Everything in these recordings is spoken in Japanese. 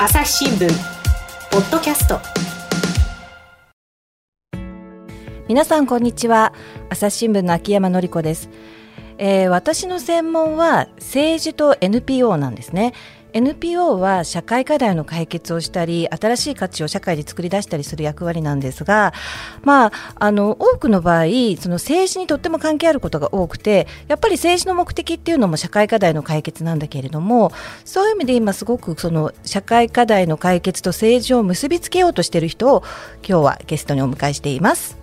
朝日新聞ポッドキャスト。皆さんこんにちは。朝日新聞の秋山紀子です、えー、私の専門は政治と NPO なんですね。NPO は社会課題の解決をしたり新しい価値を社会で作り出したりする役割なんですが、まあ、あの多くの場合その政治にとっても関係あることが多くてやっぱり政治の目的っていうのも社会課題の解決なんだけれどもそういう意味で今すごくその社会課題の解決と政治を結びつけようとしている人を今日はゲストにお迎えしています。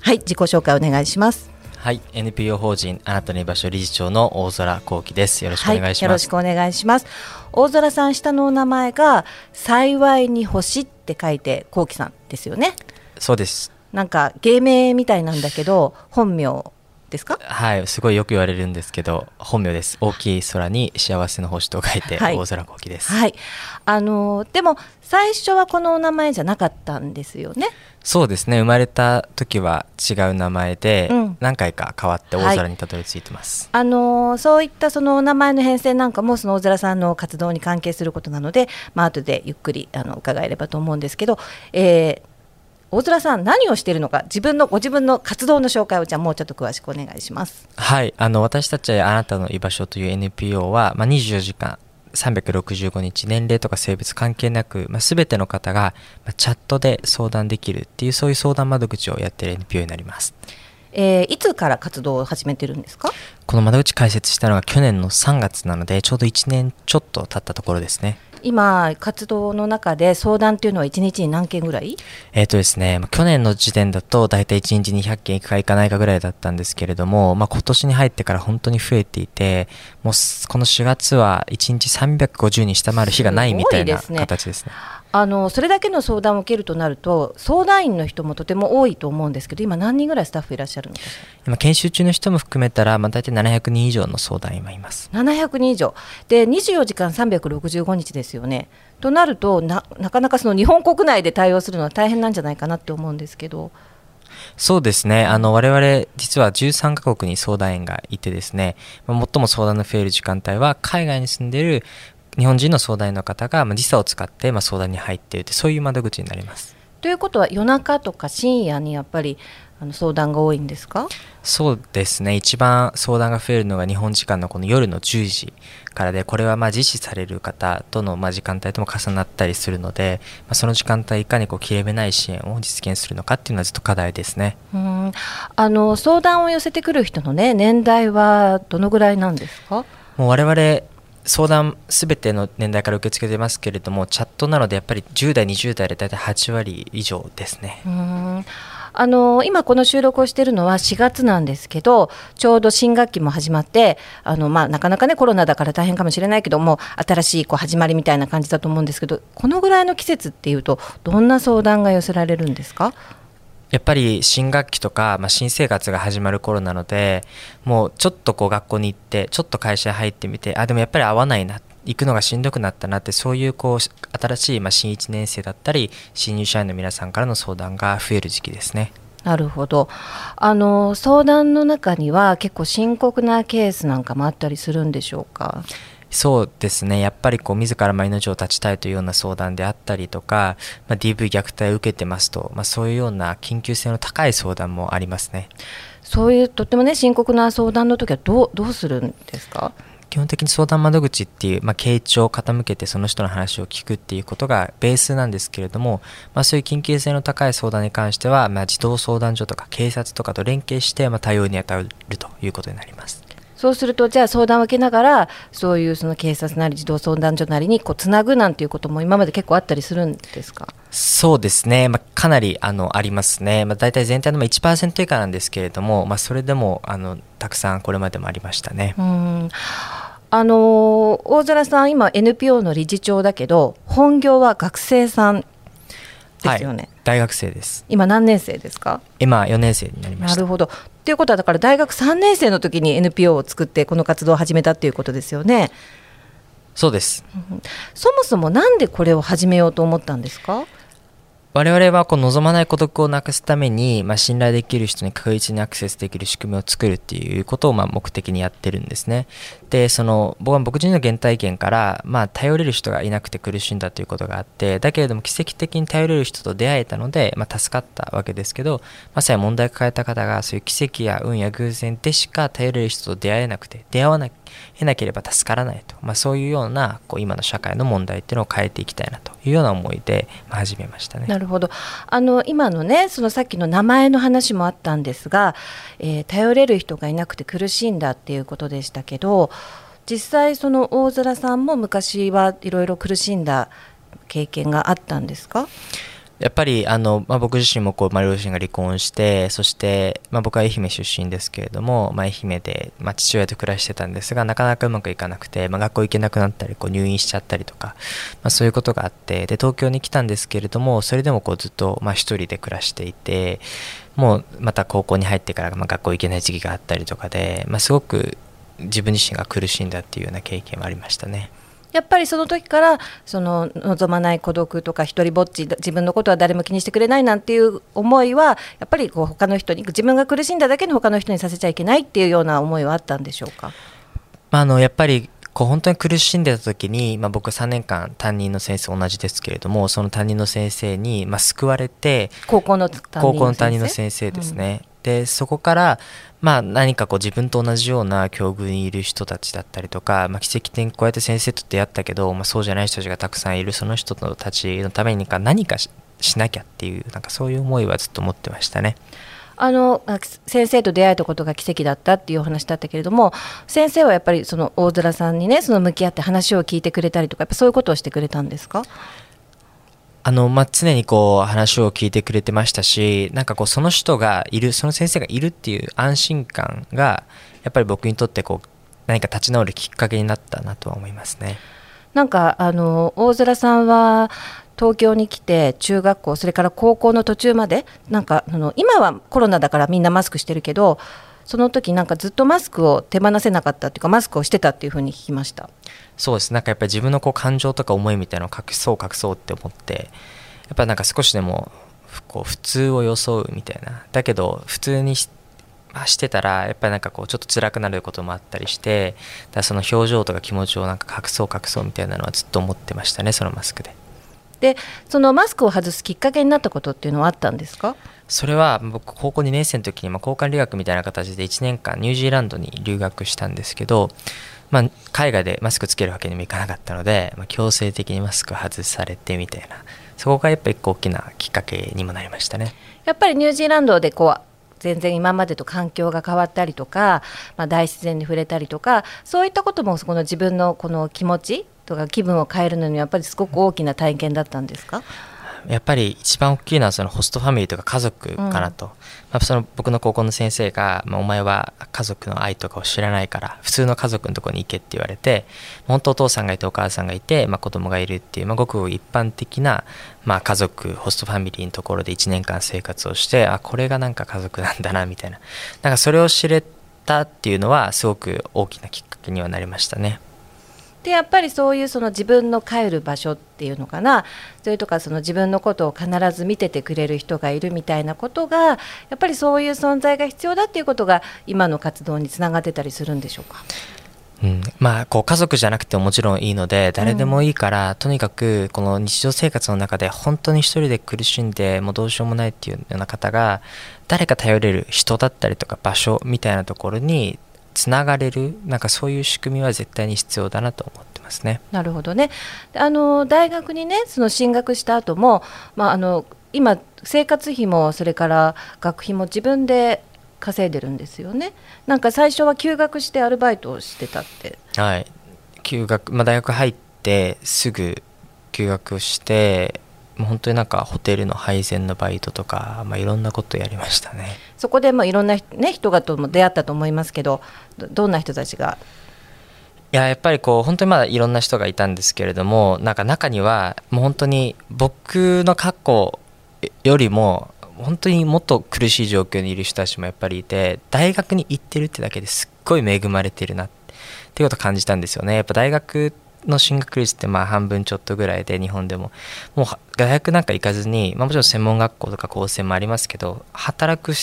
はい自己紹介お願いします。はい NPO 法人あなたの居場所理事長の大空幸喜です。よろしくお願いします、はい、よろしくお願いします大空さん下のお名前が幸いに星って書いて幸喜さんですよね。そうです。なんか芸名みたいなんだけど本名ですか？はいすごいよく言われるんですけど本名です。大きい空に幸せの星と書いて、大空幸喜です。はい。あのでも最初はこのお名前じゃなかったんですよね？そうですね。生まれた時は違う名前で、うん、何回か変わって大空にたどり着いてます、はい、あのそういったその名前の変遷なんかもその大空さんの活動に関係することなので、まあ後でゆっくりあの伺えればと思うんですけど、えー、大空さん何をしているのか自分のご自分の活動の紹介をじゃあもうちょっと詳しくお願いしますはいあの私たちあなたの居場所という NPO は、まあ、24時間365日年齢とか性別関係なく、まあ、全ての方が、まあ、チャットで相談できるっていうそういう相談窓口をやっている NPO になります。えー、いつから活動を始めてるんですか？この窓口開設したのが去年の3月なのでちょうど1年ちょっと経ったところですね。今、活動の中で相談というのは1日に何件ぐらい？えっ、とですね、去年の時点だと大体1日200件いくかいかないかぐらいだったんですけれども、まあ、今年に入ってから本当に増えていて、もうこの4月は1日350に下回る日がないみたいな形ですね。あのそれだけの相談を受けるとなると相談員の人もとても多いと思うんですけど今何人ぐらいスタッフいらっしゃるのか？今研修中の人も含めたら、まあ、大体700人以上の相談員はいます。700人以上。で24時間365日ですよね。となるとななかなかその日本国内で対応するのは大変なんじゃないかなって思うんですけど。そうですね。あの、我々、実は13カ国に相談員がいてですね、最も相談の増える時間帯は、海外に住んでいる日本人の相談員の方が、まあ、時差を使って、まあ、相談に入っているそういう窓口になります。ということは夜中とか深夜にやっぱりあの相談が多いんですか？そうですね。一番相談が増えるのが日本時間のこの夜の10時からでこれはまあ実施される方とのまあ時間帯とも重なったりするので、まあ、その時間帯いかにこう切れ目ない支援を実現するのかっていうのはずっと課題ですね。うん。あの相談を寄せてくる人の、ね、年代はどのぐらいなんですか？もう我々相談すべての年代から受け付けてますけれどもチャットなのでやっぱり10代20代で大体8割以上ですね。あの今この収録をしているのは4月なんですけどちょうど新学期も始まってあの、まあ、なかなかねコロナだから大変かもしれないけども新しいこう始まりみたいな感じだと思うんですけどこのぐらいの季節っていうとどんな相談が寄せられるんですか？やっぱり新学期とか、まあ、新生活が始まる頃なのでもうちょっとこう学校に行ってちょっと会社に入ってみてあでもやっぱり合わないな行くのがしんどくなったなってそういうこう新しいまあ新1年生だったり新入社員の皆さんからの相談が増える時期ですね。なるほどあの相談の中には結構深刻なケースなんかもあったりするんでしょうか？そうですね。やっぱりこう自ら命を絶ちたいというような相談であったりとか、まあ、DV 虐待を受けてますと、まあ、そういうような緊急性の高い相談もありますね。そういうとってもね深刻な相談の時はどうどうするんですか？基本的に相談窓口っていう、まあ、傾聴を傾けてその人の話を聞くっていうことがベースなんですけれども、まあ、そういう緊急性の高い相談に関しては、まあ、児童相談所とか警察とかと連携して、まあ、対応に当たるということになります。そうするとじゃあ相談を受けながらそういうその警察なり児童相談所なりにこうつなぐなんていうことも今まで結構あったりするんですか？そうですね、まあ、かなりあのありますね、まあ、大体全体の1%以下なんですけれども、まあ、それでもあのたくさんこれまでもありましたね。うん。あの大空さん、今、NPO の理事長だけど、本業は学生さんですよね、はい、大学生です。今、何年生ですか？今、4年生になりましなるほど。ということは、だから大学3年生の時に NPO を作って、この活動を始めたということですよね。そうです、そもそもなんでこれを始めようと思ったんですか？我々はこう望まない孤独をなくすために、まあ、信頼できる人に確実にアクセスできる仕組みを作るっていうことをまあ目的にやってるんですね。でその僕は僕自身の原体験から、まあ、頼れる人がいなくて苦しんだということがあってだけれども奇跡的に頼れる人と出会えたので、まあ、助かったわけですけどまさに問題を抱えた方がそういう奇跡や運や偶然でしか頼れる人と出会えなくて出会わな得なければ助からないと、まあ、そういうようなこう今の社会の問題っていうのを変えていきたいなというような思いで、始めましたね。なるほどあの今のねそのさっきの名前の話もあったんですが、えー、頼れる人がいなくて苦しんだっていうことでしたけど実際その大空さんも昔はいろいろ苦しんだ経験があったんですか？やっぱりあの、まあ、僕自身もこう、まあ、両親が離婚してそして、まあ、僕は愛媛出身ですけれども、まあ、愛媛で、まあ、父親と暮らしてたんですがなかなかうまくいかなくて、まあ、学校行けなくなったりこう入院しちゃったりとか、まあ、そういうことがあってで東京に来たんですけれどもそれでもこうずっと、まあ、一人で暮らしていてもうまた高校に入ってから、まあ、学校行けない時期があったりとかで、まあ、すごく自分自身が苦しんだっていうような経験はありましたね。やっぱりその時からその望まない孤独とか一人ぼっち自分のことは誰も気にしてくれないなんていう思いはやっぱりこう他の人に自分が苦しんだだけの他の人にさせちゃいけないっていうような思いはあったんでしょうか、まあ、あのやっぱりこう本当に苦しんでた時に、まあ、僕3年間担任の先生同じですけれどもその担任の先生に、まあ、救われて高校の担任の先生？ですね、うん、でそこからまあ、何かこう自分と同じような境遇にいる人たちだったりとか、まあ、奇跡的にこうやって先生と出会ったけど、まあ、そうじゃない人たちがたくさんいるその人たちのために何かしなきゃっていうなんかそういう思いはずっと持ってましたね。あの先生と出会えたことが奇跡だったっていうお話だったけれども先生はやっぱりその大空さんにねその向き合って話を聞いてくれたりとかやっぱそういうことをしてくれたんですか？あの、まあ、常にこう話を聞いてくれてましたし、なんかこうその人がいる、その先生がいるっていう安心感が、やっぱり僕にとってこう何か立ち直るきっかけになったなとは思いますね。なんかあの大空さんは東京に来て中学校それから高校の途中までなんかあの今はコロナだからみんなマスクしてるけどその時なんかずっとマスクを手放せなかったっていうかマスクをしてたっていうふうに聞きましたそうです。なんかやっぱり自分のこう感情とか思いみたいなのを隠そう隠そうって思ってやっぱなんか少しでもこう普通を装うみたいな。だけど普通にししてたらやっぱりなんかこうちょっと辛くなることもあったりしてだその表情とか気持ちをなんか隠そう隠そうみたいなのはずっと思ってましたねそのマスクで。でそのマスクを外すきっかけになったことっていうのはあったんですか？それは僕高校2年生の時にま交換留学みたいな形で1年間ニュージーランドに留学したんですけど、まあ、海外でマスクつけるわけにもいかなかったので、まあ、強制的にマスク外されてみたいなそこがやっぱり大きなきっかけにもなりましたね。やっぱりニュージーランドでこう全然今までと環境が変わったりとか、まあ、大自然に触れたりとかそういったこともこの自分のこの気持ちとか気分を変えるのにやっぱりすごく大きな体験だったんですか？やっぱり一番大きいのはそのホストファミリーとか家族かなと、うん、まあ、その僕の高校の先生が、まあ、お前は家族の愛とかを知らないから普通の家族のとこに行けって言われて本当お父さんがいてお母さんがいて、まあ、子供がいるっていう、まあ、ごく一般的な、まあ、家族ホストファミリーのところで1年間生活をしてあこれがなんか家族なんだなみたいな。なんかそれを知れたっていうのはすごく大きなきっかけにはなりましたね。でやっぱりそういうその自分の帰る場所っていうのかな。それとかその自分のことを必ず見ててくれる人がいるみたいなことがやっぱりそういう存在が必要だっていうことが今の活動につながってたりするんでしょうか？うん、まあこう家族じゃなくてももちろんいいので誰でもいいから、うん、とにかくこの日常生活の中で本当に一人で苦しんでもうどうしようもないっていうような方が誰か頼れる人だったりとか場所みたいなところにつながれるなんかそういう仕組みは絶対に必要だなと思ってますね。なるほどね。あの大学にねその進学した後も、まあ、あの今生活費もそれから学費も自分で稼いでるんですよね。なんか最初は休学してアルバイトをしてたって。はい。休学、まあ、大学入ってすぐ休学してもう本当になんかホテルの配膳のバイトとか、まあ、いろんなことやりましたね。そこでもいろんな、ね、人がとも出会ったと思いますけどどんな人たちが？いややっぱりこう本当にまだいろんな人がいたんですけれどもなんか中にはもう本当に僕の過去よりも本当にもっと苦しい状況にいる人たちもやっぱりいて大学に行ってるってだけですっごい恵まれてるなっていうことを感じたんですよね。やっぱ大学っの進学率ってまあ半分ちょっとぐらいで日本でも。もう大学なんか行かずに、まあ、もちろん専門学校とか高専もありますけど働くっ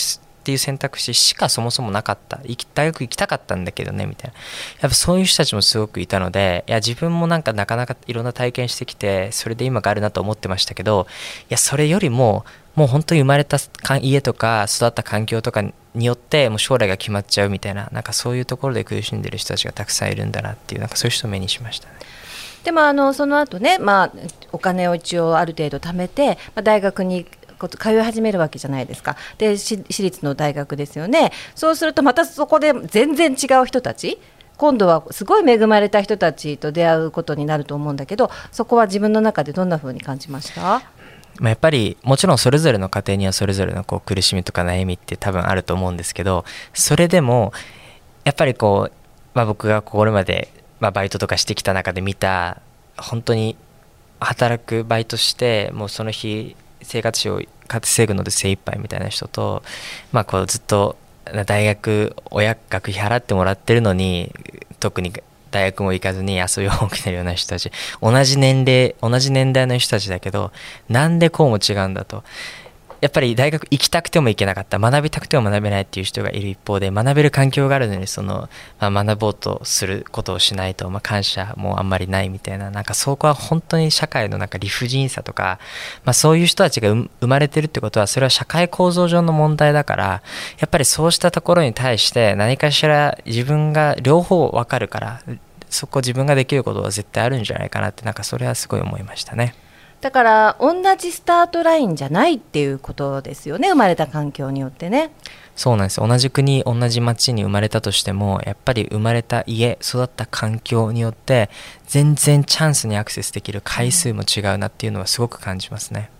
ていう選択肢しかそもそもなかった。大学行きたかったんだけどねみたいな。やっぱそういう人たちもすごくいたのでいや自分もなんかなかなかいろんな体験してきてそれで今があるなと思ってましたけどいやそれよりももう本当に生まれた家とか育った環境とかによってもう将来が決まっちゃうみたいななんかそういうところで苦しんでる人たちがたくさんいるんだなっていうなんかそういう人を目にしましたね。でもあのその後ね、まあ、お金を一応ある程度貯めて、まあ、大学に通い始めるわけじゃないですか。で私立の大学ですよね。そうするとまたそこで全然違う人たち今度はすごい恵まれた人たちと出会うことになると思うんだけどそこは自分の中でどんな風に感じました？まあ、やっぱりもちろんそれぞれの家庭にはそれぞれのこう苦しみとか悩みって多分あると思うんですけどそれでもやっぱりこう、まあ、僕がこれまで、まあ、バイトとかしてきた中で見た本当に働くバイトしてもうその日生活費を稼ぐので精一杯みたいな人と、まあ、こうずっと大学親学費払ってもらってるのに特に大学も行かずに遊びを起きてるような人たち。同じ年齢同じ年代の人たちだけどなんでこうも違うんだと。やっぱり大学行きたくても行けなかった学びたくても学べないっていう人がいる一方で学べる環境があるのにその、まあ、学ぼうとすることをしないと、まあ、感謝もあんまりないみたいななんかそこは本当に社会のなんか理不尽さとか、まあ、そういう人たちが生まれてるってことはそれは社会構造上の問題だからやっぱりそうしたところに対して何かしら自分が両方分かるからそこ自分ができることは絶対あるんじゃないかなってなんかそれはすごい思いましたね。だから同じスタートラインじゃないっていうことですよね生まれた環境によってねそうなんです同じ国同じ町に生まれたとしてもやっぱり生まれた家育った環境によって全然チャンスにアクセスできる回数も違うなっていうのはすごく感じますね。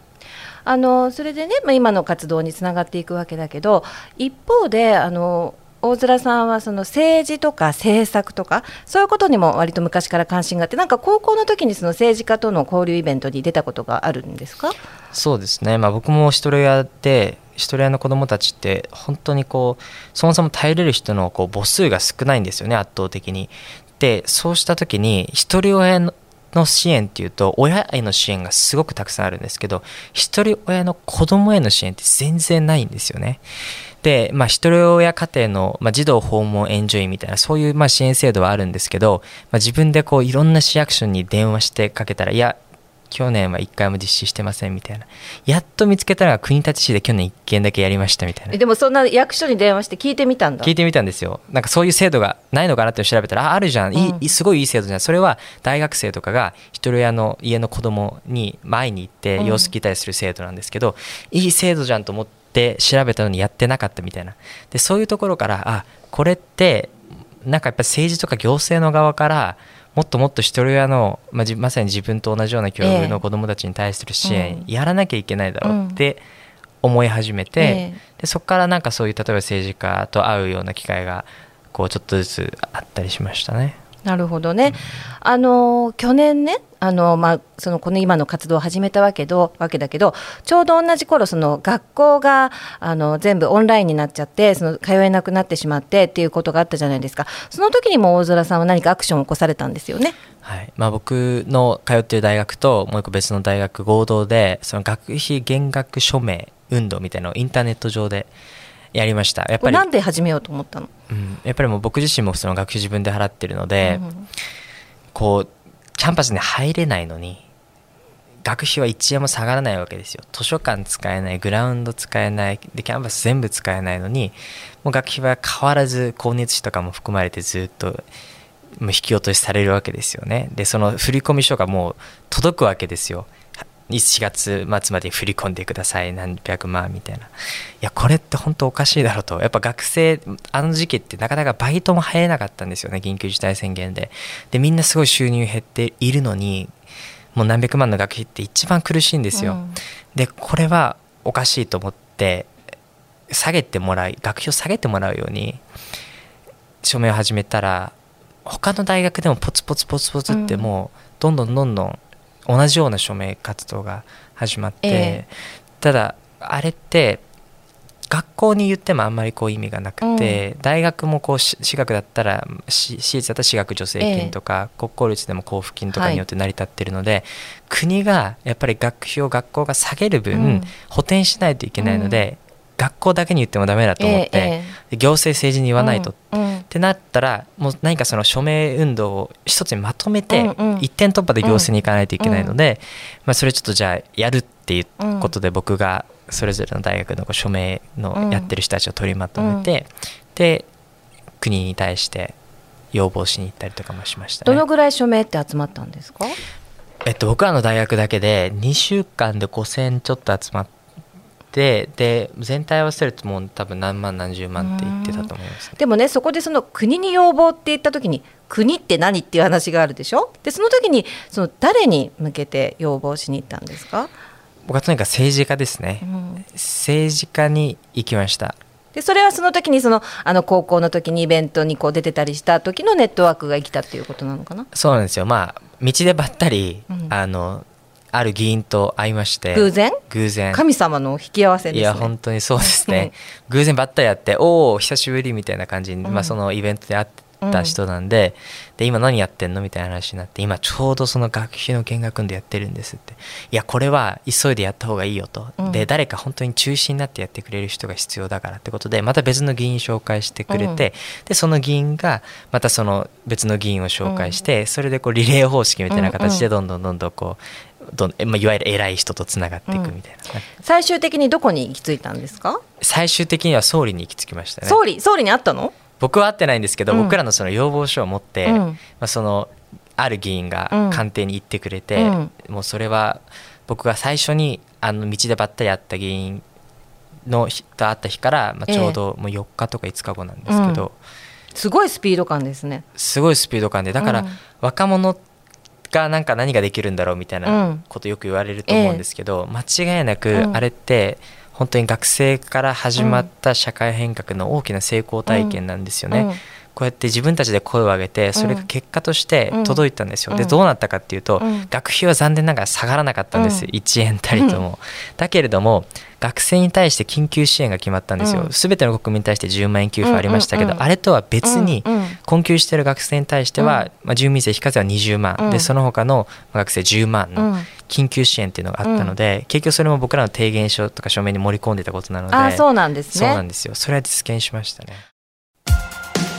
あのそれでね、まあ、今の活動につながっていくわけだけど一方であの大空さんはその政治とか政策とかそういうことにも割と昔から関心があってなんか高校の時にその政治家との交流イベントに出たことがあるんですか？そうですね、まあ、僕も一人親で一人親の子どもたちって本当にこうそもそも耐えれる人のこう母数が少ないんですよね圧倒的に。でそうした時に一人親のの支援っていうと親への支援がすごくたくさんあるんですけど一人親の子供への支援って全然ないんですよね。で、まあ、一人親家庭の、まあ、児童訪問援助員みたいな、そういう、まあ、支援制度はあるんですけど、まあ、自分でこう、いろんな市役所に電話してかけたら、いや、去年は1回も実施してませんみたいな。やっと見つけたのが国立市で去年1件だけやりましたみたいな。でもそんな役所に電話して聞いてみたんだ聞いてみたんですよ。なんかそういう制度がないのかなって調べたら、あ、あるじゃん。いい、すごいいい制度じゃん。それは大学生とかが一人親の家の子供に前に行って様子聞いたりする制度なんですけど、うん、いい制度じゃんと思って、って調べたのにやってなかったみたいなでそういうところからあこれってなんかやっぱ政治とか行政の側からもっともっと一人親の、まあ、まさに自分と同じような境遇の子どもたちに対する支援、やらなきゃいけないだろうって思い始めて、えー、でそこからなんかそういう例えば政治家と会うような機会がこうちょっとずつあったりしましたね。なるほどね。あの去年ね、あのまあそのこの今の活動を始めたわけどわけだけど、ちょうど同じ頃その学校があの全部オンラインになっちゃって、その通えなくなってしまってっていうことがあったじゃないですか。その時にも大空さんは何かアクションを起こされたんですよね？はい。まあ僕の通っている大学ともう一個別の大学合同でその学費減額署名運動みたいなのをインターネット上でやりました。やっぱりなんで始めようと思ったの、うん、やっぱりもう僕自身もその学費自分で払ってるので、うん、こうキャンパスに入れないのに学費は1円も下がらないわけですよ。図書館使えないグラウンド使えないでキャンパス全部使えないのにもう学費は変わらず光熱費とかも含まれてずっともう引き落としされるわけですよね。でその振込書がもう届くわけですよ4月末まで振り込んでください。何百万みたいな。いやこれって本当おかしいだろうと。やっぱ学生あの時期ってなかなかバイトも入れなかったんですよね緊急事態宣言で。でみんなすごい収入減っているのにもう何百万の学費って一番苦しいんですよ、うん、でこれはおかしいと思って下げてもらい学費を下げてもらうように署名を始めたら他の大学でもポツポツポツポツってもうどんどんどんどん同じような署名活動が始まって、えー、ただあれって学校に言ってもあんまりこう意味がなくて、大学もこうし私学だったらし私立だったら私学助成金とか、国公立でも交付金とかによって成り立ってるので、国がやっぱり学費を学校が下げる分、うん。補填しないといけないので、学校だけに言ってもダメだと思って、え行政政治に言わないと、うんうん。ってなったらもう何かその署名運動を一つにまとめて、うんうん。一点突破で行政に行かないといけないので、まあ、それちょっとじゃあやるっていうことで僕がそれぞれの大学の署名のやってる人たちを取りまとめて、で国に対して要望しに行ったりとかもしましたね。どの。ぐらい署名って集まったんですか？えっと、僕らの大学だけで2週間で5,000ちょっと集まってで全体合わせるともう多分何万何十万って言ってたと思いますね。でもねそこでその国に要望って言った時に国って何っていう話があるでしょ？でその時にその誰に向けて要望しに行ったんですか、僕はとにかく政治家ですね。うん。政治家に行きました。でそれはその時にそのあの高校の時にイベントにこう出てたりした時のネットワークが生きたっていうことなのかな？そうなんですよ。まあ道でばったり、うん。あのある議員と会いまして偶然？偶然。神様の引き合わせですね。いや本当にそうですね。偶然ばったり会っておお久しぶりみたいな感じに、うん。まあ、そのイベントで会った人なんで,、で今何やってんのみたいな話になって今ちょうどその学費の見学でやってるんですって。いやこれは急いでやった方がいいよと、うん。で誰か本当に中心になってやってくれる人が必要だからってことでまた別の議員紹介してくれて、でその議員がまたその別の議員を紹介して、それでこうリレー方式みたいな形でどんどんどんどんこうどん、まあ、いわゆる偉い人とつながっていくみたいな、最終的にどこに行き着いたんですか、最終的には総理に行き着きましたね。総理総理に会ったの？僕は会ってないんですけど、うん。僕らのその要望書を持って、うん。まあ、そのある議員がうん。官邸に行ってくれて、うん。もうそれは僕が最初にあの道でばったり会った議員の日と会った日から、まあ、ちょうどもう4日とか5日後なんですけど、すごいスピード感ですね。すごいスピード感でだから、うん。若者がなんか何ができるんだろうみたいうんなことよく言われると思うんですけど、間違いなくうんあれって本当に学生から始まった社会変革の大きな成功体験なんですよね。うんこうやって自分たちで声を上げてそれが結果として届いたんですよ、うん。でどうなったかっていうと、うん。学費は残念ながら下がらなかったんです、うん。1円たりとも、だけれども学生に対して緊急支援が決まったんですよ、うん。全ての国民に対して10万円給付ありましたけど、あれとは別に困窮している学生に対しては、まあ、住民税非課税は20万、うん。でその他の学生10万のうん。緊急支援っていうのがあったので、結局それも僕らの提言書とか書面に盛り込んでたことなのであそうなんですね。そうなんですよ。それは実現しましたね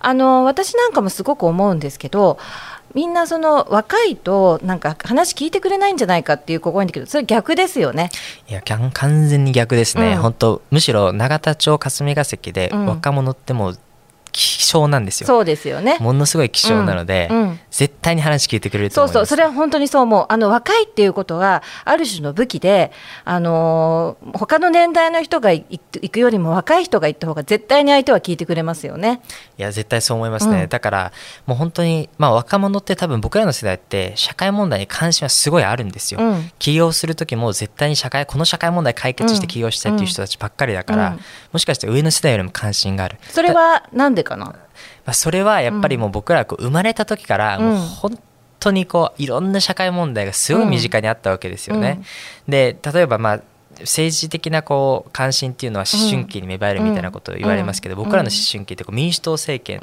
あの私なんかもすごく思うんですけどみんなその若いとなんか話聞いてくれないんじゃないかっていう子が多いんだけどそれ逆ですよね。いや完全に逆ですね、うん。本当むしろ永田町霞が関でうん。若者ってもう希少なんですよ、そうですよね。ものすごい希少なので、うんうん絶対に話聞いてくれるとそう思います。そうそれは本当にそう思う。あの若いっていうことがある種の武器で、あのー他の年代の人が行く行くよりも若い人が行った方が絶対に相手は聞いてくれますよね。いや絶対そう思いますね、うん。だからもう本当にまあ若者って多分僕らの世代って社会問題に関心はすごいあるんですよ、うん。起業する時も絶対に社会この社会問題解決して起業したいっていう人たちばっかりだから、うん。もしかして上の世代よりも関心がある。それはなんでかな？まあ、それはやっぱりもう僕らこう生まれた時からもう本当にこういろんな社会問題がすごい身近にあったわけですよね。で例えばまあ政治的なこう関心っていうのは思春期に芽生えるみたいなことを言われますけど、うん。僕らの思春期ってこう民主党政権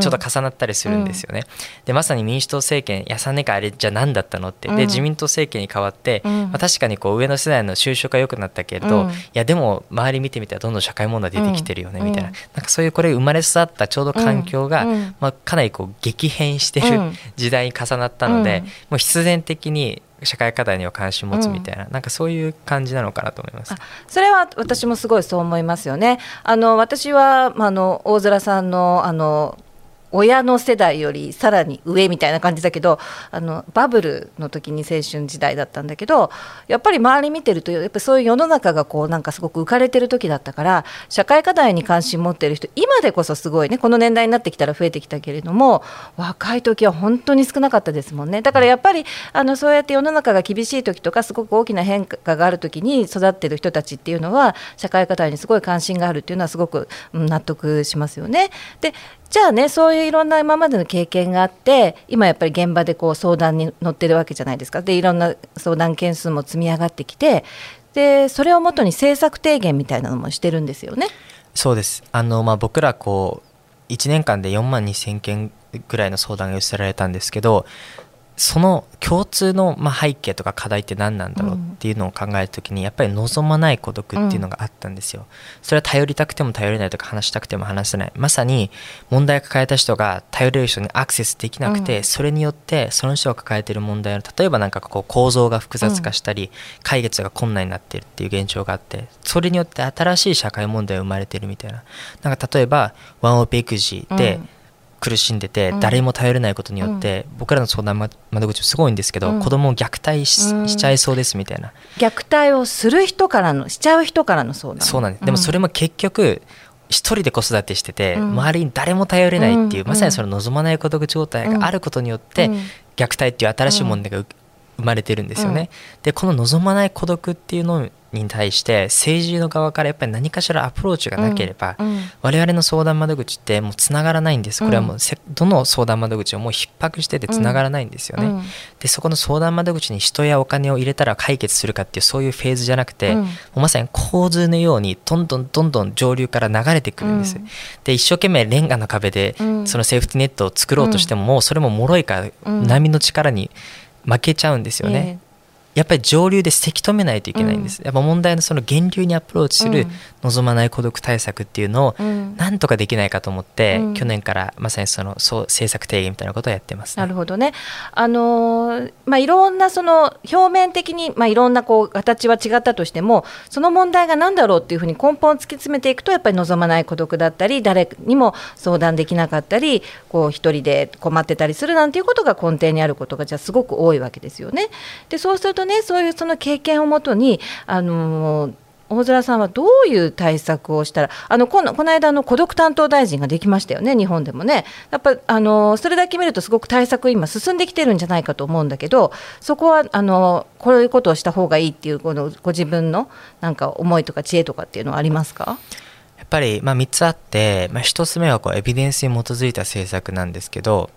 ちょっと重なったりするんですよね。でまさに民主党政権やさねかあれじゃ何だったのって、うん。で自民党政権に変わって、うん。まあ、確かにこう上の世代の就職が良くなったけど、うん。いやでも周り見てみたらどんどん社会問題出てきてるよねうん。みたいな,、うんなんかそういうこれ生まれ育ったちょうど環境が、まあ、かなりこう激変してるうん。時代に重なったので、うん。もう必然的に社会課題には関心を持つみたいな、なんかそういう感じなのかなと思います。それは私もすごいそう思いますよね。あの私はまああの大空さんのあの親の世代よりさらに上みたいな感じだけどあのバブルの時に青春時代だったんだけどやっぱり周り見てるとやっぱそういう世の中がこうなんかすごく浮かれてる時だったから社会課題に関心持ってる人今でこそすごいねこの年代になってきたら増えてきたけれども若い時は本当に少なかったですもんねだからやっぱりあのそうやって世の中が厳しい時とかすごく大きな変化がある時に育ってる人たちっていうのは社会課題にすごい関心があるっていうのはすごくうん納得しますよね。でじゃあねそういういろんな今までの経験があって今やっぱり現場でこう相談に乗ってるわけじゃないですかでいろんな相談件数も積み上がってきてでそれをもとに政策提言みたいなのもしてるんですよね。そうですあの、まあ、僕らこう1年間で4万2000件ぐらいの相談が寄せられたんですけどその共通のまあ背景とか課題って何なんだろうっていうのを考えるときにやっぱり望まない孤独っていうのがあったんですよ。それは頼りたくても頼れないとか話したくても話せない。まさに問題を抱えた人が頼れる人にアクセスできなくて、うん。それによってその人が抱えている問題の例えばなんかこう構造が複雑化したり、解決が困難になっているっていう現状があってそれによって新しい社会問題が生まれてるみたいな。なんか例えばワンオペ育児で、うん苦しんでてうん。誰にも頼れないことによって、僕らの相談窓口すごいんですけど、うん。子供を虐待し,、ちゃいそうですみたいな。虐待をする人からのしちゃう人からの相談。そうなんです、でもそれも結局一人で子育てしてて、うん。周りに誰も頼れないっていう、うん。まさにその望まない孤独状態があることによって、うん。虐待っていう新しい問題がう生まれてるんですよね、でこの望まない孤独っていうのに対して政治の側からやっぱり何かしらアプローチがなければ、うん。我々の相談窓口ってもうつながらないんです。これはもうせどの相談窓口ももう逼迫しててつながらないんですよね、うん。でそこの相談窓口に人やお金を入れたら解決するかっていうそういうフェーズじゃなくて、うん。もうまさに洪水のようにどんどんどんどん上流から流れてくるんです、うん。で一生懸命レンガの壁でうん。そのセーフティネットを作ろうとしても、もうそれも脆いからうん。波の力に負けちゃうんですよね、やっぱり上流でせき止めないといけないんです、やっぱ問題のその源流にアプローチするうん。望まない孤独対策っていうのをなんとかできないかと思って、うん。去年からまさにそのそう政策提言みたいなことをやってます、ね、なるほどね。あのーまあいろんなその表面的にまあいろんなこう形は違ったとしても、その問題が何だろうっていうふうに根本を突き詰めていくとやっぱり望まない孤独だったり、誰にも相談できなかったり、こう一人で困ってたりするなんていうことが根底にあることがじゃあすごく多いわけですよね。でそうするとね、そういうその経験をもとにあのー大空さんはどういう対策をしたら、あのこのこの間の、孤独担当大臣ができましたよね、日本でもね。やっぱあのそれだけ見ると、すごく対策、今、進んできてるんじゃないかと思うんだけど、そこはあのこういうことをした方がいいっていう、このご自分のなんか思いとか知恵とかっていうのはありますか？やっぱり、まあ、3つあって、まあ、1つ目はこうエビデンスに基づいた政策なんですけど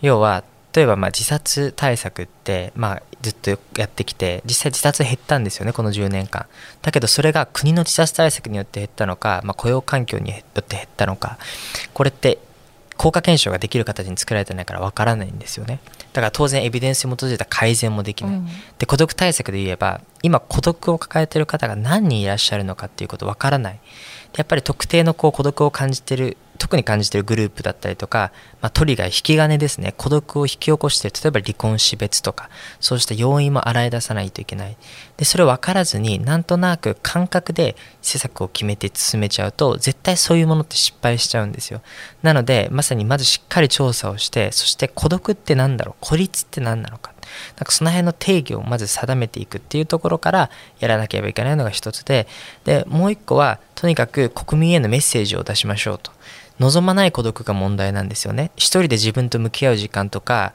要は例えばまあ自殺対策って、まあ、ずっとやってきて実際自殺減ったんですよねこの10年間。だけどそれが国の自殺対策によって減ったのか、まあ、雇用環境によって減ったのかこれって効果検証ができる形に作られてないからわからないんですよね。だから当然エビデンスに基づいた改善もできない、うん。で孤独対策で言えば今孤独を抱えている方が何人いらっしゃるのかっていうことわからない。でやっぱり特定のこう孤独を感じてる特に感じてるグループだったりとか、まあ、トリガー引き金ですね。孤独を引き起こして例えば離婚死別とかそうした要因も洗い出さないといけない。でそれを分からずになんとなく感覚で施策を決めて進めちゃうと絶対そういうものって失敗しちゃうんですよ。なのでまさにまずしっかり調査をしてそして孤独って何だろう？孤立って何なのか？なんかその辺の定義をまず定めていくっていうところからやらなければいけないのが一つででもう一個はとにかく国民へのメッセージを出しましょうと。望まない孤独が問題なんですよね。一人で自分と向き合う時間とか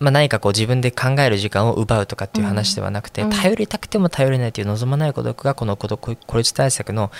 まあ、何かこう自分で考える時間を奪うとかっていう話ではなくて、うん。頼りたくても頼れないという望まない孤独がこの孤独孤立対策の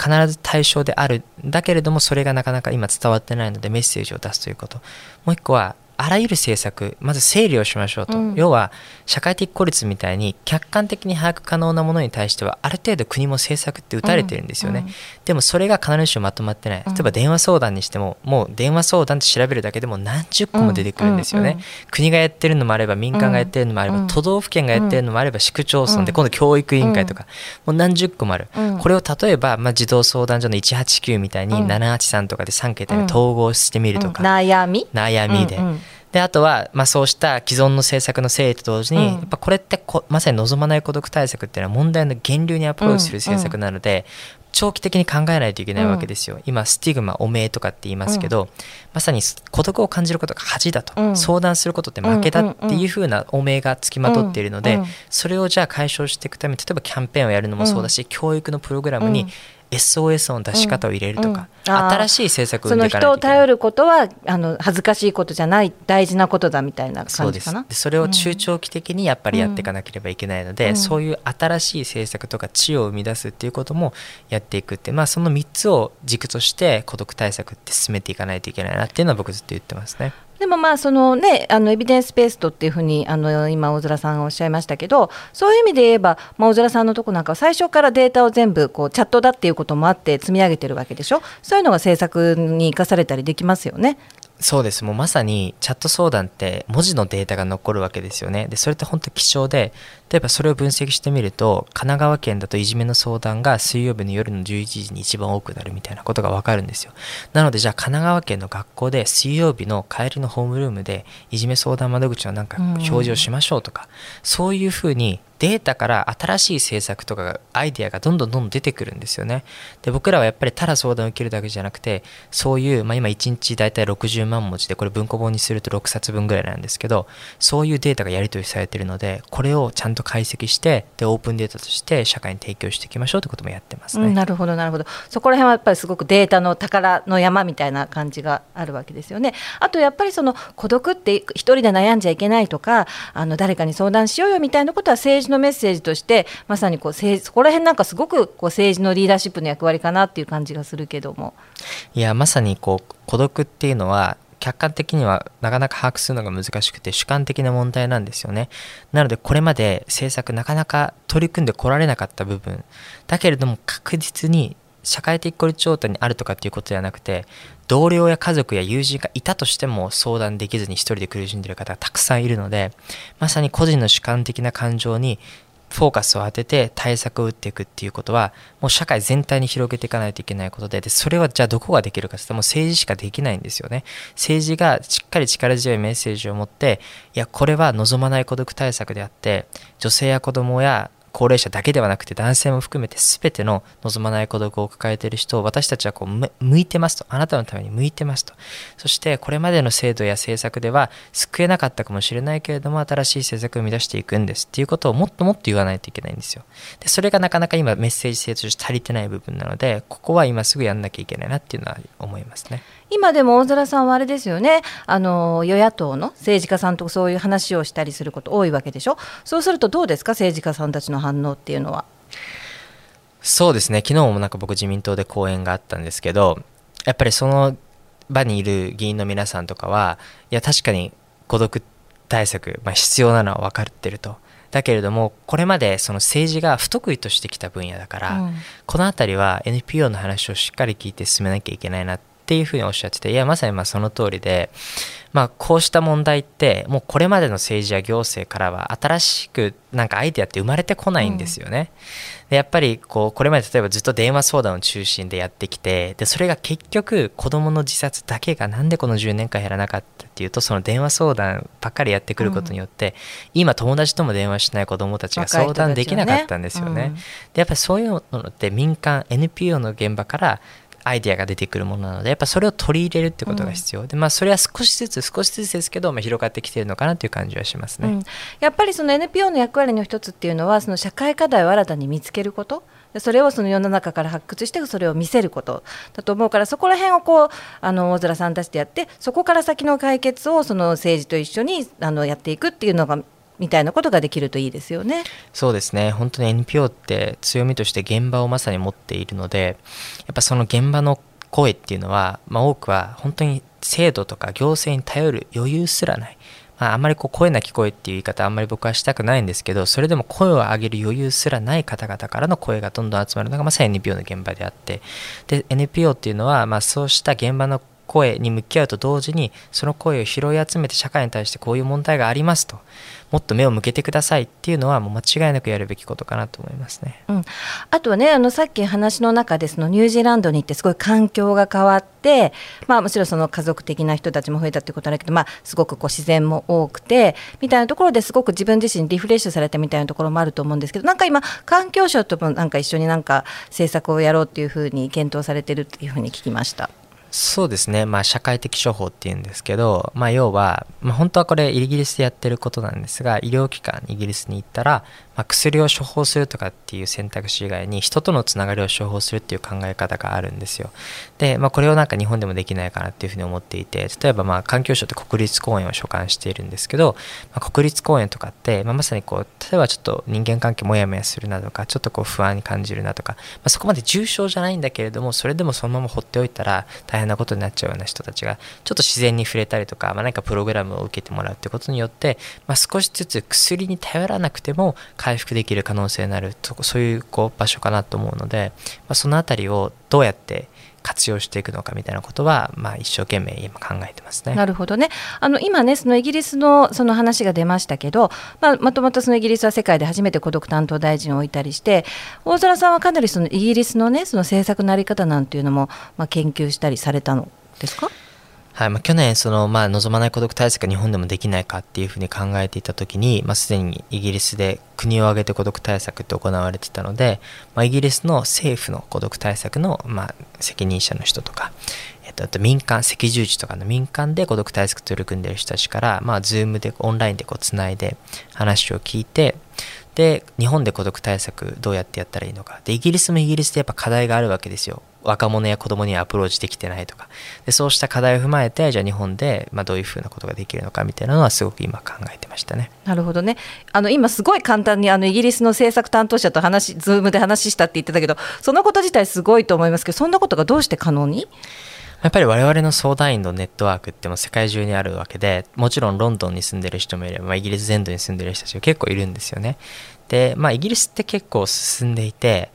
必ず対象である。んだけれどもそれがなかなか今伝わってないのでメッセージを出すということ。もう一個はあらゆる政策まず整理をしましょうと、うん。要は社会的孤立みたいに客観的に把握可能なものに対してはある程度国も政策って打たれてるんですよね、うん。でもそれが必ずしもまとまってない。うん。例えば電話相談にしてももう電話相談って調べるだけでも何十個も出てくるんですよね、うん。うん。国がやってるのもあれば民間がやってるのもあれば、うん。都道府県がやってるのもあれば市区町村でうん。今度教育委員会とか、もう何十個もある、うん。これを例えば、まあ、児童相談所の189みたいにうん。783とかで3桁に統合してみるとか、うん。悩み？悩みで。うんうんであとは、まあ、そうした既存の政策の整理と同時に、うん。やっぱこれってこまさに望まない孤独対策っていうのは問題の源流にアプローチする政策なので、長期的に考えないといけないわけですよ、今スティグマ汚名とかって言いますけど、まさに孤独を感じることが恥だと、うん。相談することって負けだっていう風な汚名がつきまとっているので、うんうんそれをじゃあ解消していくために例えばキャンペーンをやるのもそうだし、教育のプログラムに SOS の出し方を入れるとか、うん。うん。新しい政策を生んでいかないといけない。人を頼ることはあの恥ずかしいことじゃない大事なことだみたいな感じかな？でそれを中長期的にやっぱりやっていかなければいけないので、うん。そういう新しい政策とか知を生み出すっていうこともやっていくって、まあ、その3つを軸として孤独対策って進めていかないといけないなっていうのは僕ずっと言ってますね。でもまあそのねあのエビデンスベーストっていうふうにあの今大空さんがおっしゃいましたけどそういう意味で言えば、まあ、大空さんのとこなんかは最初からデータを全部こうチャットだっていうこともあって積み上げてるわけでしょ？そういうのが政策に生かされたりできますよね。そうです。もうまさにチャット相談って文字のデータが残るわけですよね。でそれって本当貴重で例えばそれを分析してみると神奈川県だといじめの相談が水曜日の夜の11時に一番多くなるみたいなことがわかるんですよ。なのでじゃあ神奈川県の学校で水曜日の帰りのホームルームでいじめ相談窓口のなんかうん。表示をしましょうとか、そういうふうにデータから新しい政策とかがアイデアがどんどんどんどん出てくるんですよね。で僕らはやっぱりただ相談を受けるだけじゃなくてそういう、まあ、今1日大体60万文字でこれ文庫本にすると6冊分ぐらいなんですけどそういうデータがやり取りされているのでこれをちゃんと解析してでオープンデータとして社会に提供していきましょうということもやってますね、うん、なるほどなるほど。そこら辺はやっぱりすごくデータの宝の山みたいな感じがあるわけですよね。あとやっぱりその孤独って一人で悩んじゃいけないとかあの誰かに相談しようよみたいなことは政治のメッセージとしてまさにこうそこら辺なんかすごくこう政治のリーダーシップの役割かなっていう感じがするけども。いやまさにこう孤独っていうのは客観的にはなかなか把握するのが難しくて主観的な問題なんですよね。なのでこれまで政策なかなか取り組んでこられなかった部分。だけれども確実に社会的孤立状態にあるとかっていうことではなくて同僚や家族や友人がいたとしても相談できずに一人で苦しんでいる方がたくさんいるのでまさに個人の主観的な感情にフォーカスを当てて対策を打っていくっていうことはもう社会全体に広げていかないといけないことででそれはじゃあどこができるかって言ったらもう政治しかできないんですよね。政治がしっかり力強いメッセージを持っていやこれは望まない孤独対策であって女性や子供や高齢者だけではなくて男性も含めて全ての望まない孤独を抱えている人を私たちはこう向いてますと。あなたのために向いてますと。そしてこれまでの制度や政策では救えなかったかもしれないけれども新しい政策を生み出していくんですっていうことをもっともっと言わないといけないんですよ。でそれがなかなか今メッセージ性として足りてない部分なのでここは今すぐやんなきゃいけないなっていうのは思いますね。今でも大空さんはあれですよね。あの与野党の政治家さんとそういう話をしたりすること多いわけでしょ。そうするとどうですか？政治家さんたちの反応っていうのは。そうですね。昨日もなんか僕自民党で講演があったんですけどやっぱりその場にいる議員の皆さんとかはいや確かに孤独対策、まあ、必要なのは分かってると。だけれどもこれまでその政治が不得意としてきた分野だから、うん。この辺りは NPO の話をしっかり聞いて進めなきゃいけないなっていうふうにおっしゃってていやまさにまあその通りで、まあ、こうした問題ってもうこれまでの政治や行政からは新しくなんかアイデアって生まれてこないんですよね。でやっぱりこうこれまで例えばずっと電話相談を中心でやってきてでそれが結局子どもの自殺だけがなんでこの10年間減らなかったっていうとその電話相談ばっかりやってくることによって、今友達とも電話しない子どもたちが相談できなかったんですよね。若い人たちはねでやっぱりそういうのって民間 NPO の現場からアイデアが出てくるものなのでやっぱそれを取り入れるってことが必要、でまあそれは少しずつ少しずつですけど、まあ、広がってきてるのかなという感じはしますね。うん。やっぱりその NPO の役割の一つっていうのはその社会課題を新たに見つけること。でそれをその世の中から発掘してそれを見せること。だと思うからそこら辺をこうあの大空さんたちでやってそこから先の解決をその政治と一緒にあのやっていくっていうのがみたいなことができるといいですよね。そうですね。本当に NPO って強みとして現場をまさに持っているのでやっぱその現場の声っていうのは、まあ、多くは本当に制度とか行政に頼る余裕すらない、まあ、あんまりこう声なき声っていう言い方あんまり僕はしたくないんですけどそれでも声を上げる余裕すらない方々からの声がどんどん集まるのがまさに NPO の現場であって。で NPO っていうのは、まあ、そうした現場の声に向き合うと同時にその声を拾い集めて社会に対してこういう問題がありますともっと目を向けてくださいっていうのはもう間違いなくやるべきことかなと思いますね。うん、あとはねあのさっき話の中でそのニュージーランドに行ってすごい環境が変わって、まあ、もちろその家族的な人たちも増えたってことだけど、まあ、すごくこう自然も多くてみたいなところですごく自分自身リフレッシュされたみたいなところもあると思うんですけどなんか今環境省ともなんか一緒になんか政策をやろうっていうふうに検討されてるっていうふうに聞きました。そうですね、まあ、社会的処方っていうんですけど、まあ、要は、まあ、本当はこれイギリスでやってることなんですが医療機関イギリスに行ったら、まあ、薬を処方するとかっていう選択肢以外に人とのつながりを処方するっていう考え方があるんですよ。で、まあ、これをなんか日本でもできないかなっていうふうに思っていて例えばまあ環境省って国立公園を所管しているんですけど、まあ、国立公園とかって、まあ、まさにこう例えばちょっと人間関係モヤモヤするなとかちょっとこう不安に感じるなとか、まあ、そこまで重症じゃないんだけれどもそれでもそのまま放っておいたら大変なことになっちゃうような人たちがちょっと自然に触れたりとか、まあ、何かプログラムを受けてもらうってことによって、まあ、少しずつ薬に頼らなくても回復できる可能性のあるとそういうこう場所かなと思うので、まあ、その辺りをどうやって活用していくのかみたいなことは、まあ、一生懸命今考えてますね。なるほどね。あの今ねそのイギリスのその話が出ましたけど、まあ、まともとそのイギリスは世界で初めて孤独担当大臣を置いたりして大空さんはかなりそのイギリスのねその政策のあり方なんていうのも、まあ、研究したりされたのですか？はいまあ、去年その、まあ、望まない孤独対策が日本でもできないかっていうふうに考えていた時に、まあ、すでにイギリスで国を挙げて孤独対策って行われてたので、まあ、イギリスの政府の孤独対策の、まあ、責任者の人とか、えっと、あと民間赤十字とかの民間で孤独対策取り組んでる人たちから、まあ、Zoom でオンラインでこうつないで話を聞いてで日本で孤独対策どうやってやったらいいのか。でイギリスもイギリスでやっぱ課題があるわけですよ。若者や子供にアプローチできてないとかでそうした課題を踏まえてじゃあ日本で、まあ、どういうふうなことができるのかみたいなのはすごく今考えてましたね。なるほどねあの今すごい簡単にあのイギリスの政策担当者と話ズームで話したって言ってたけどそのこと自体すごいと思いますけどそんなことがどうして可能に？やっぱり我々の相談員のネットワークっても世界中にあるわけでもちろんロンドンに住んでる人もいれば、まあ、イギリス全土に住んでる人たちが結構いるんですよね。でまあイギリスって結構進んでいて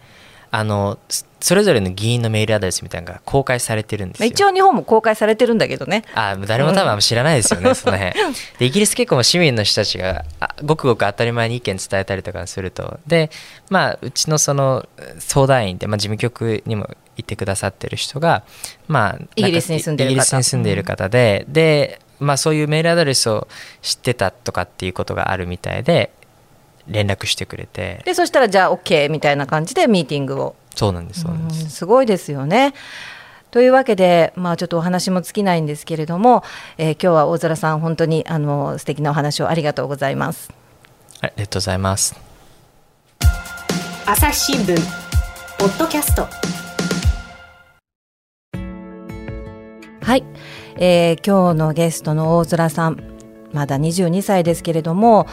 あのそれぞれの議員のメールアドレスみたいなのが公開されてるんですよ。一応日本も公開されてるんだけどね。あ誰も多分知らないですよね、うん、その辺。でイギリス結構市民の人たちがごくごく当たり前に意見伝えたりとかすると。でまあうちのその相談員で、まあ、事務局にもいてくださってる人がまあイギリスに住んでる方。イギリスに住んでいる方で、うん、でまあそういうメールアドレスを知ってたとかっていうことがあるみたいで連絡してくれて。でそしたらじゃあ OK みたいな感じでミーティングをそうなんですそうなんです。すごいですよね。というわけで、まあ、ちょっとお話も尽きないんですけれども、えー、今日は大空さん本当にあの素敵なお話をありがとうございます。ありがとうございます。朝日新聞ポッドキャスト。はい、えー、今日のゲストの大空さんまだ22歳ですけれども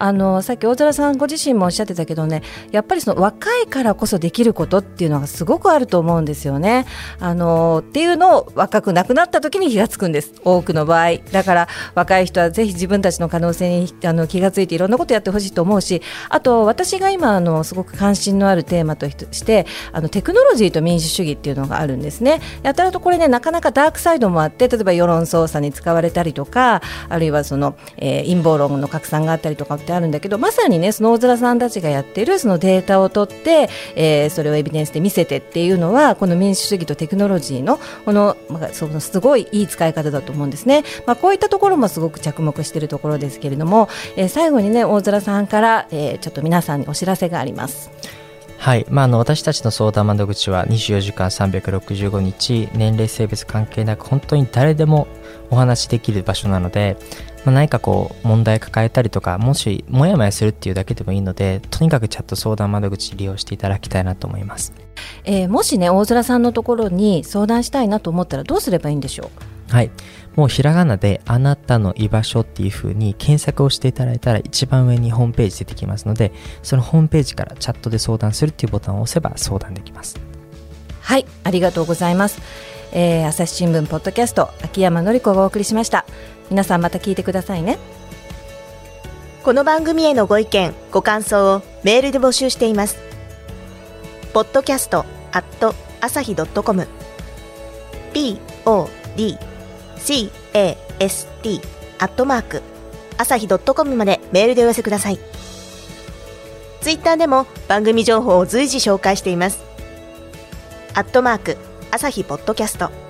あのさっき大空さんご自身もおっしゃってたけどねやっぱりその若いからこそできることっていうのがすごくあると思うんですよね。あのっていうのを若くなくなった時に気がつくんです多くの場合だから若い人はぜひ自分たちの可能性にあの気がついていろんなことやってほしいと思うしあと私が今あのすごく関心のあるテーマとしてあのテクノロジーと民主主義っていうのがあるんですね。やたらとこれねなかなかダークサイドもあって例えば世論操作に使われたりとかあるいはその、えー、陰謀論の拡散があったりとかてあるんだけどまさにねその大空さんたちがやってるそのデータを取って、えー、それをエビデンスで見せてっていうのはこの民主主義とテクノロジーのこの,、まあ、そのすごいいい使い方だと思うんですね、まあ、こういったところもすごく着目しているところですけれども、えー、最後にね大空さんから、えー、ちょっと皆さんにお知らせがあります。はい、まあ、あの私たちの相談窓口は24時間365日年齢性別関係なく本当に誰でもお話しできる場所なのでまあ、何かこう問題抱えたりとかもしモヤモヤするっていうだけでもいいのでとにかくチャット相談窓口利用していただきたいなと思います、えー、もしね大空さんのところに相談したいなと思ったらどうすればいいんでしょう？はい。もうひらがなであなたの居場所っていう風に検索をしていただいたら一番上にホームページ出てきますのでそのホームページからチャットで相談するっていうボタンを押せば相談できます。はい。ありがとうございます、えー、朝日新聞ポッドキャスト秋山紀子がお送りしました皆さんまた聞いてくださいね。この番組へのご意見ご感想をメールで募集しています。ポッドキャストアット朝日ドットコム。podcast d c a s t アットマーク朝日 .com までメールでお寄せください。ツイッターでも番組情報を随時紹介しています。アットマーク朝日ポッドキャスト。